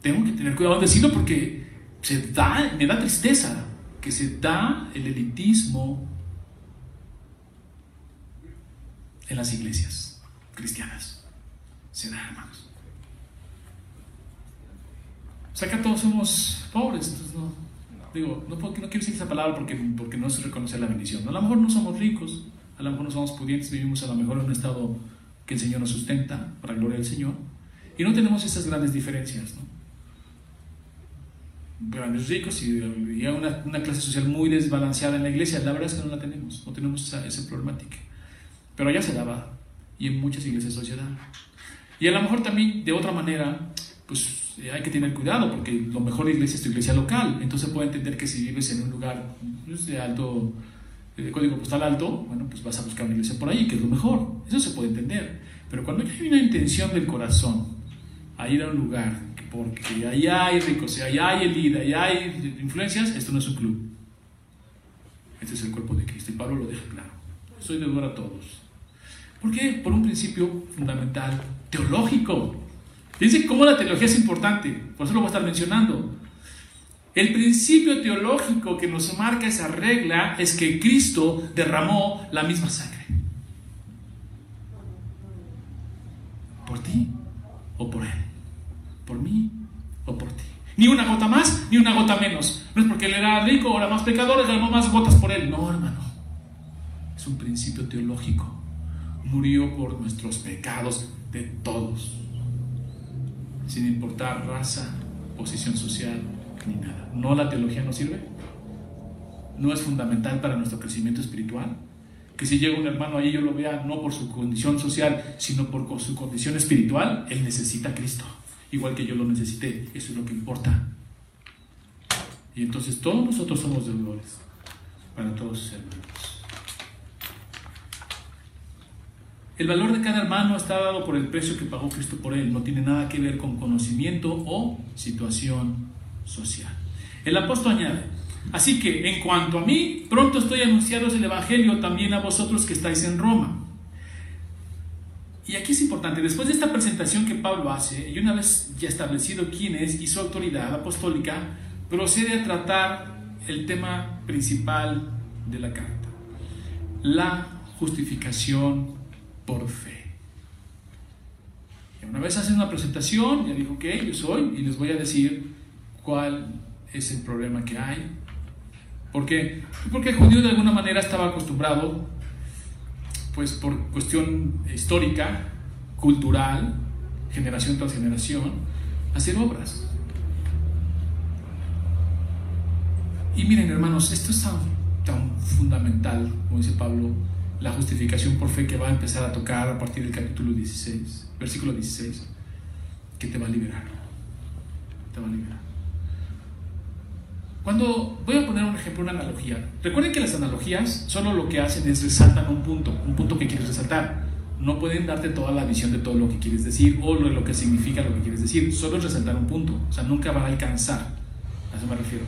tengo que tener cuidado en decirlo porque se da, me da tristeza que se da el elitismo en las iglesias cristianas. Se da, hermanos. O sea que todos somos pobres, entonces no. Digo, no, no quiero decir esa palabra porque, porque no se reconoce la bendición. A lo mejor no somos ricos, a lo mejor no somos pudientes, vivimos a lo mejor en un estado que el Señor nos sustenta, para gloria del Señor, y no tenemos esas grandes diferencias. Grandes ricos y, una, una, clase social muy desbalanceada en la iglesia, la verdad es que no la tenemos, no tenemos esa, problemática. Pero allá se daba, y en muchas iglesias se da. Y a lo mejor también, de otra manera, pues eh, hay que tener cuidado, porque lo mejor de iglesia es tu iglesia local, entonces puede entender que si vives en un lugar pues, de alto de código postal alto, bueno, pues vas a buscar una iglesia por ahí, que es lo mejor. Eso se puede entender. Pero cuando hay una intención del corazón a ir a un lugar, porque allá hay ricos, allá hay elida, allá hay influencias, esto no es un club. Este es el cuerpo de Cristo. Y Pablo lo deja claro. Soy deudor a todos. ¿Por qué? Por un principio fundamental teológico. Dice cómo la teología es importante. Por eso lo voy a estar mencionando. El principio teológico que nos marca esa regla es que Cristo derramó la misma sangre. ¿Por ti o por Él? ¿Por mí o por ti? Ni una gota más, ni una gota menos. No es porque Él era rico o era más pecador, derramó más gotas por Él. No, hermano. Es un principio teológico. Murió por nuestros pecados de todos. Sin importar raza, posición social, ni nada. ¿No la teología no sirve? ¿No es fundamental para nuestro crecimiento espiritual? Que si llega un hermano ahí yo lo vea no por su condición social, sino por su condición espiritual, él necesita a Cristo. Igual que yo lo necesité. Eso es lo que importa. Y entonces todos nosotros somos deudores para todos sus hermanos. El valor de cada hermano está dado por el precio que pagó Cristo por él. No tiene nada que ver con conocimiento o situación social. El apóstol añade, así que en cuanto a mí, pronto estoy anunciados el Evangelio también a vosotros que estáis en Roma. Y aquí es importante, después de esta presentación que Pablo hace, y una vez ya establecido quién es y su autoridad apostólica, procede a tratar el tema principal de la carta, la justificación por fe. Y una vez hace una presentación, ya dijo que yo soy, y les voy a decir cuál es el problema que hay. ¿Por qué? Porque el judío de alguna manera estaba acostumbrado, pues por cuestión histórica, cultural, generación tras generación, a hacer obras. Y miren hermanos, esto es tan, tan fundamental, como dice Pablo, la justificación por fe que va a empezar a tocar a partir del capítulo 16, versículo 16, que te va a liberar. Te va a liberar. Cuando voy a poner un ejemplo, una analogía. Recuerden que las analogías solo lo que hacen es resaltar un punto, un punto que quieres resaltar. No pueden darte toda la visión de todo lo que quieres decir o lo, lo que significa lo que quieres decir. Solo es resaltar un punto. O sea, nunca van a alcanzar. A eso me refiero.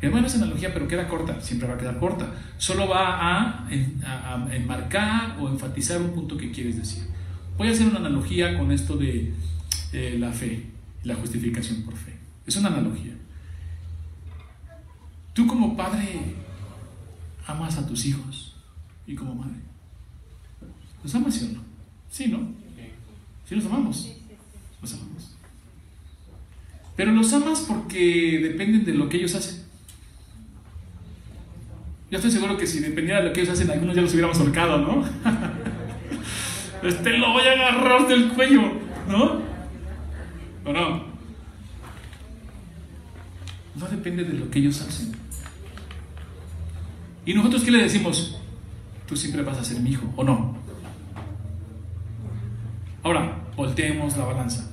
Es buena esa analogía, pero queda corta. Siempre va a quedar corta. Solo va a, a enmarcar o enfatizar un punto que quieres decir. Voy a hacer una analogía con esto de eh, la fe, la justificación por fe. Es una analogía. Tú como padre amas a tus hijos y como madre. ¿Los amas sí o no? Sí, ¿no? Sí los amamos. Los amamos. Pero los amas porque dependen de lo que ellos hacen. Yo estoy seguro que si dependiera de lo que ellos hacen, algunos ya los hubiéramos ahorcado, ¿no? Este lo voy a agarrar del cuello, ¿no? ¿O no? No depende de lo que ellos hacen. ¿Y nosotros qué le decimos? Tú siempre vas a ser mi hijo, ¿o no? Ahora, volteemos la balanza.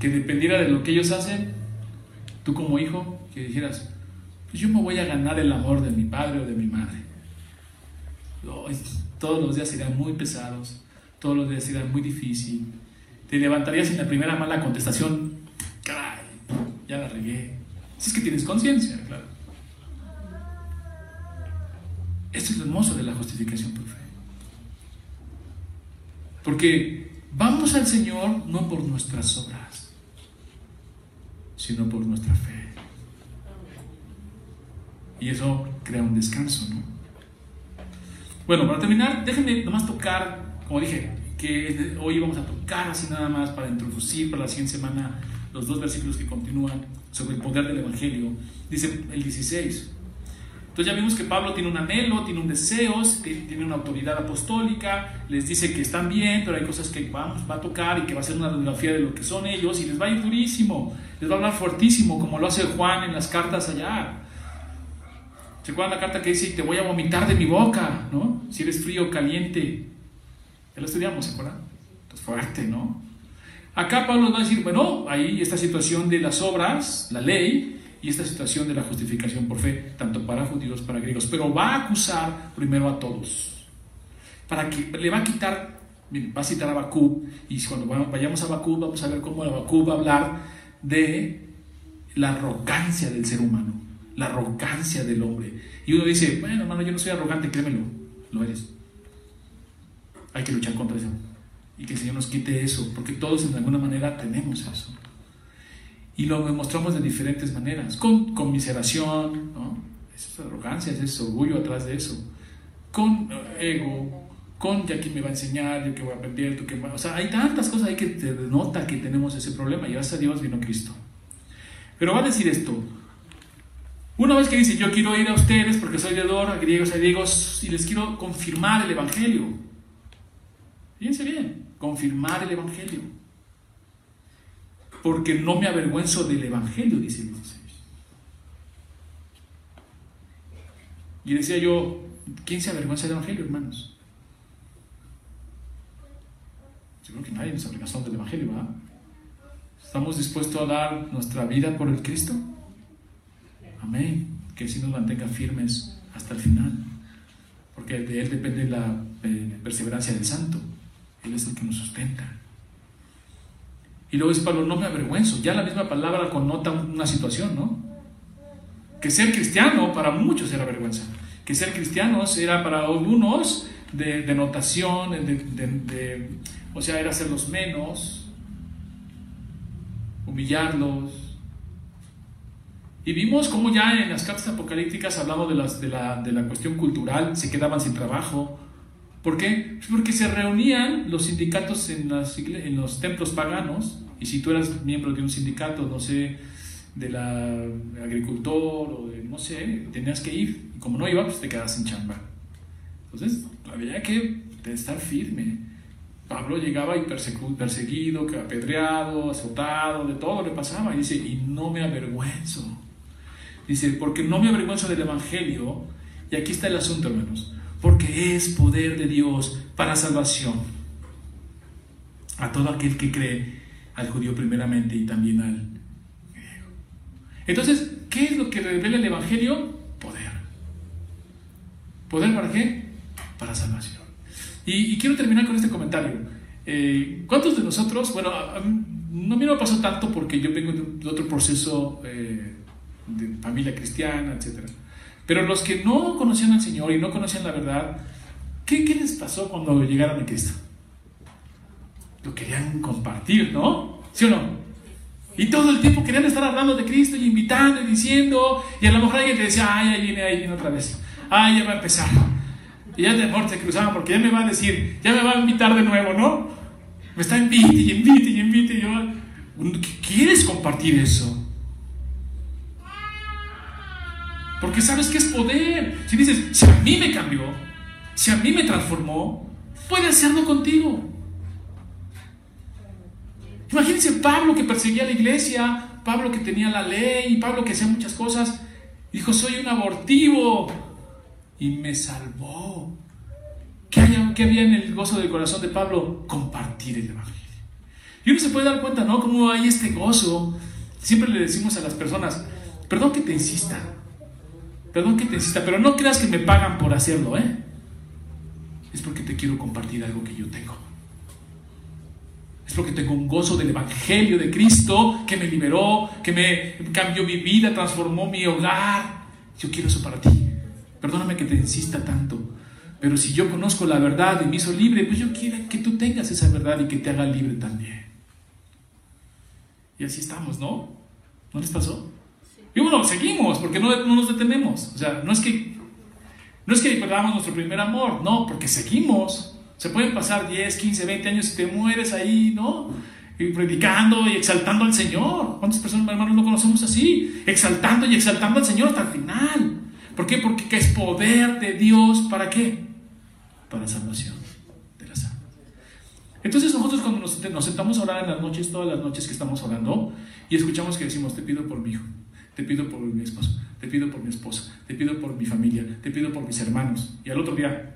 Que dependiera de lo que ellos hacen, tú como hijo, que dijeras, pues yo me voy a ganar el amor de mi padre o de mi madre. Todos los días serían muy pesados, todos los días serían muy difícil. Te levantarías en la primera mala contestación, caray, ya la regué. Si es que tienes conciencia, claro. Esto es lo hermoso de la justificación por fe. Porque Vamos al Señor no por nuestras obras, sino por nuestra fe. Y eso crea un descanso, ¿no? Bueno, para terminar, déjenme nomás tocar, como dije, que hoy vamos a tocar así nada más para introducir para la siguiente semana los dos versículos que continúan sobre el poder del Evangelio. Dice el 16. Entonces ya vimos que Pablo tiene un anhelo, tiene un deseo, tiene una autoridad apostólica, les dice que están bien, pero hay cosas que vamos, va a tocar y que va a ser una radiografía de lo que son ellos y les va a ir durísimo, les va a hablar fuertísimo, como lo hace Juan en las cartas allá. ¿Se acuerdan la carta que dice, te voy a vomitar de mi boca, ¿no? Si eres frío o caliente. Ya lo estudiamos, ¿se acuerdan? Entonces, fuerte, ¿no? Acá Pablo va a decir, bueno, ahí esta situación de las obras, la ley, y esta situación de la justificación por fe, tanto para judíos, para griegos, pero va a acusar primero a todos. Para que le va a quitar, va a citar a Bakú, y cuando vayamos a Bakú vamos a ver cómo Bakú va a hablar de la arrogancia del ser humano, la arrogancia del hombre. Y uno dice, bueno, hermano, yo no soy arrogante, créemelo, lo eres. Hay que luchar contra eso. Y que el Señor nos quite eso, porque todos de alguna manera tenemos eso. Y lo demostramos de diferentes maneras, con conmiseración, ¿no? es arrogancia, es orgullo atrás de eso, con ego, con ya que me va a enseñar, yo que voy a aprender, tú que O sea, hay tantas cosas ahí que te denota que tenemos ese problema y gracias Dios vino Cristo. Pero va a decir esto, una vez que dice, yo quiero ir a ustedes porque soy deudor a griegos, a griegos, y les quiero confirmar el Evangelio. Fíjense bien, confirmar el Evangelio. Porque no me avergüenzo del Evangelio, dice 16. Y decía yo, ¿quién se avergüenza del Evangelio, hermanos? Creo que nadie nos avergüenza del Evangelio, ¿verdad? ¿Estamos dispuestos a dar nuestra vida por el Cristo? Amén. Que así nos mantenga firmes hasta el final. Porque de Él depende la eh, perseverancia del santo. Él es el que nos sustenta. Y luego dice Pablo, no me avergüenzo. Ya la misma palabra connota una situación, ¿no? Que ser cristiano para muchos era vergüenza. Que ser cristianos era para algunos de, de notación, de, o sea, era hacerlos menos, humillarlos. Y vimos cómo ya en las cartas apocalípticas hablamos de, las, de, la, de la cuestión cultural, se quedaban sin trabajo, ¿Por qué? Porque se reunían los sindicatos en, en los templos paganos, y si tú eras miembro de un sindicato, no sé, de la agricultor o de, no sé, tenías que ir, y como no iba, pues te quedas sin chamba. Entonces, había que estar firme. Pablo llegaba y perseguido, apedreado, azotado, de todo le pasaba, y dice, y no me avergüenzo. Dice, porque no me avergüenzo del Evangelio, y aquí está el asunto, hermanos porque es poder de Dios para salvación a todo aquel que cree, al judío primeramente y también al griego. Entonces, ¿qué es lo que revela el Evangelio? Poder. ¿Poder para qué? Para salvación. Y, quiero terminar con este comentario. Eh, ¿Cuántos de nosotros, bueno, no me lo pasó tanto porque yo vengo de, otro proceso eh, de familia cristiana, etcétera pero los que no conocían al Señor y no conocían la verdad, ¿qué, qué les pasó cuando llegaron a Cristo? Lo querían compartir, ¿no? ¿Sí o no? Y todo el tiempo querían estar hablando de Cristo y invitando y diciendo, y a lo mejor alguien te decía, ay, ahí viene, ahí viene otra vez, ay, ya va a empezar. Y ya de mejor se cruzaban porque ya me va a decir, ya me va a invitar de nuevo, ¿no? Me está invite y invite y invite. Y yo, ¿quieres compartir eso? Porque sabes que es poder. Si dices, si a mí me cambió, si a mí me transformó, puede hacerlo contigo. Imagínense Pablo que perseguía a la iglesia, Pablo que tenía la ley, Pablo que hacía muchas cosas. Dijo, soy un abortivo. Y me salvó. ¿Qué, había en el gozo del corazón de Pablo? Compartir el Evangelio. Y uno se puede dar cuenta, ¿no? Cómo hay este gozo. Siempre le decimos a las personas, perdón que te insista, Perdón que te insista, pero no creas que me pagan por hacerlo, ¿eh? Es porque te quiero compartir algo que yo tengo. Es porque tengo un gozo del Evangelio de Cristo que me liberó, que me cambió mi vida, transformó mi hogar. Yo quiero eso para ti. Perdóname que te insista tanto. Pero si yo conozco la verdad y me hizo libre, pues yo quiero que tú tengas esa verdad y que te haga libre también. Y así estamos, ¿no? ¿No les pasó? Y bueno, seguimos, porque no, no, nos detenemos. O sea, no es que no es que perdamos nuestro primer amor, no, porque seguimos. Se pueden pasar 10, 15, 20 años y te mueres ahí, ¿no? Y predicando y exaltando al Señor. ¿Cuántas personas, hermanos, no conocemos así? Exaltando y exaltando al Señor hasta el final. ¿Por qué? Porque es poder de Dios. ¿Para qué? Para salvación de las almas. Entonces nosotros cuando nos, sentamos a orar en las noches, todas las noches que estamos orando, y escuchamos que decimos, te pido por mi hijo, te pido por mi esposo, te pido por mi esposa, te pido por mi familia, te pido por mis hermanos. Y al otro día,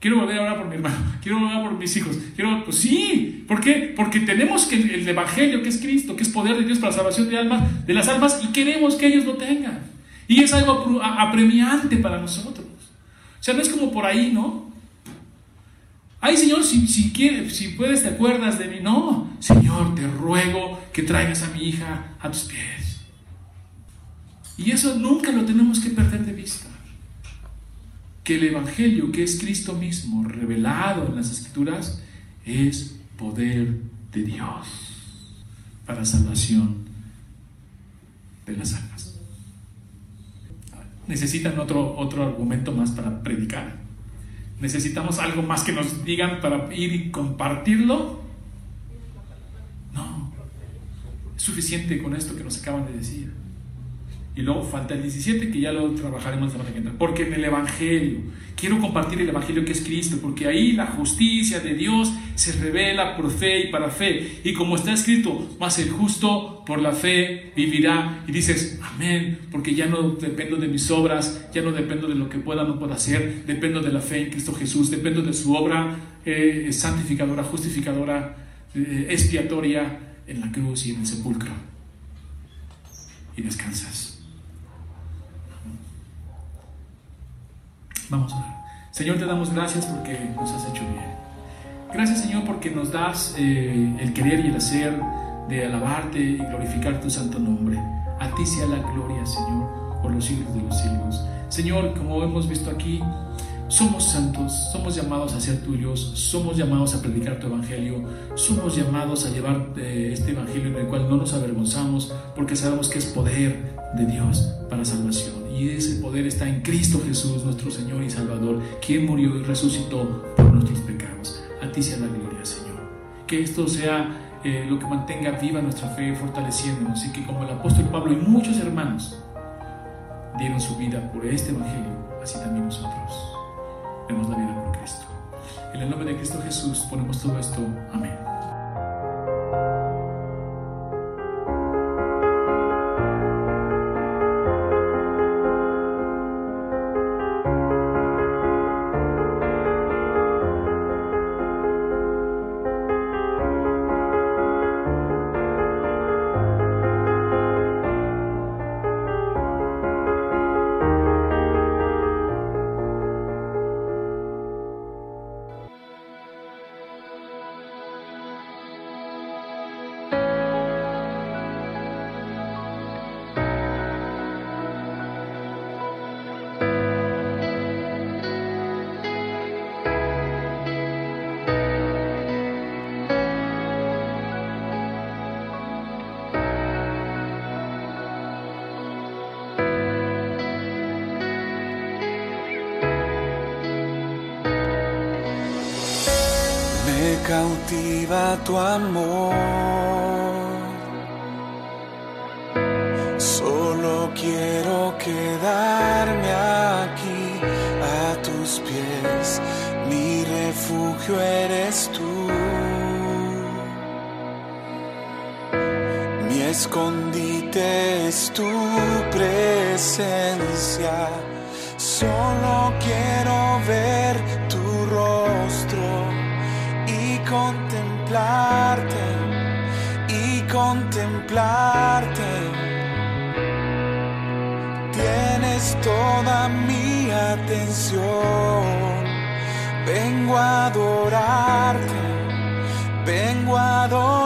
quiero volver a orar por mi hermano, quiero volver orar por mis hijos, quiero, pues sí, ¿por qué? Porque tenemos que el, Evangelio, que es Cristo, que es poder de Dios para la salvación de, almas, de las almas, y queremos que ellos lo tengan. Y es algo apremiante para nosotros. O sea, no es como por ahí, ¿no? Ay, Señor, si, quieres, si puedes, te acuerdas de mí. No, Señor, te ruego que traigas a mi hija a tus pies. Y eso nunca lo tenemos que perder de vista. Que el Evangelio, que es Cristo mismo, revelado en las Escrituras, es poder de Dios para salvación de las almas. Necesitan otro, otro argumento más para predicar. Necesitamos algo más que nos digan para ir y compartirlo. No, es suficiente con esto que nos acaban de decir. Y luego falta el 17, que ya lo trabajaremos la semana Porque en el Evangelio, quiero compartir el Evangelio que es Cristo, porque ahí la justicia de Dios se revela por fe y para fe. Y como está escrito, más el justo por la fe vivirá. Y dices, amén, porque ya no dependo de mis obras, ya no dependo de lo que pueda o no pueda hacer, dependo de la fe en Cristo Jesús, dependo de su obra eh, santificadora, justificadora, eh, expiatoria en la cruz y en el sepulcro. Y descansas. Vamos a orar. Señor, te damos gracias porque nos has hecho bien. Gracias, Señor, porque nos das eh, el querer y el hacer de alabarte y glorificar tu santo nombre. A ti sea la gloria, Señor, por los siglos de los siglos. Señor, como hemos visto aquí, somos santos, somos llamados a ser tuyos, somos llamados a predicar tu evangelio, somos llamados a llevar eh, este evangelio en el cual no nos avergonzamos porque sabemos que es poder de Dios para salvación. Y ese poder está en Cristo Jesús, nuestro Señor y Salvador, quien murió y resucitó por nuestros pecados. A ti sea la gloria, Señor. Que esto sea eh, lo que mantenga viva nuestra fe, fortaleciéndonos y que como el apóstol Pablo y muchos hermanos dieron su vida por este evangelio, así también nosotros demos la vida por Cristo. En el nombre de Cristo Jesús ponemos todo esto. Amén. Cautiva tu amor. Solo quiero quedarme aquí a tus pies. Mi refugio eres tú. Mi escondite es tu presencia. Contemplarte. Tienes toda mi atención. Vengo a adorarte, vengo a adorarte.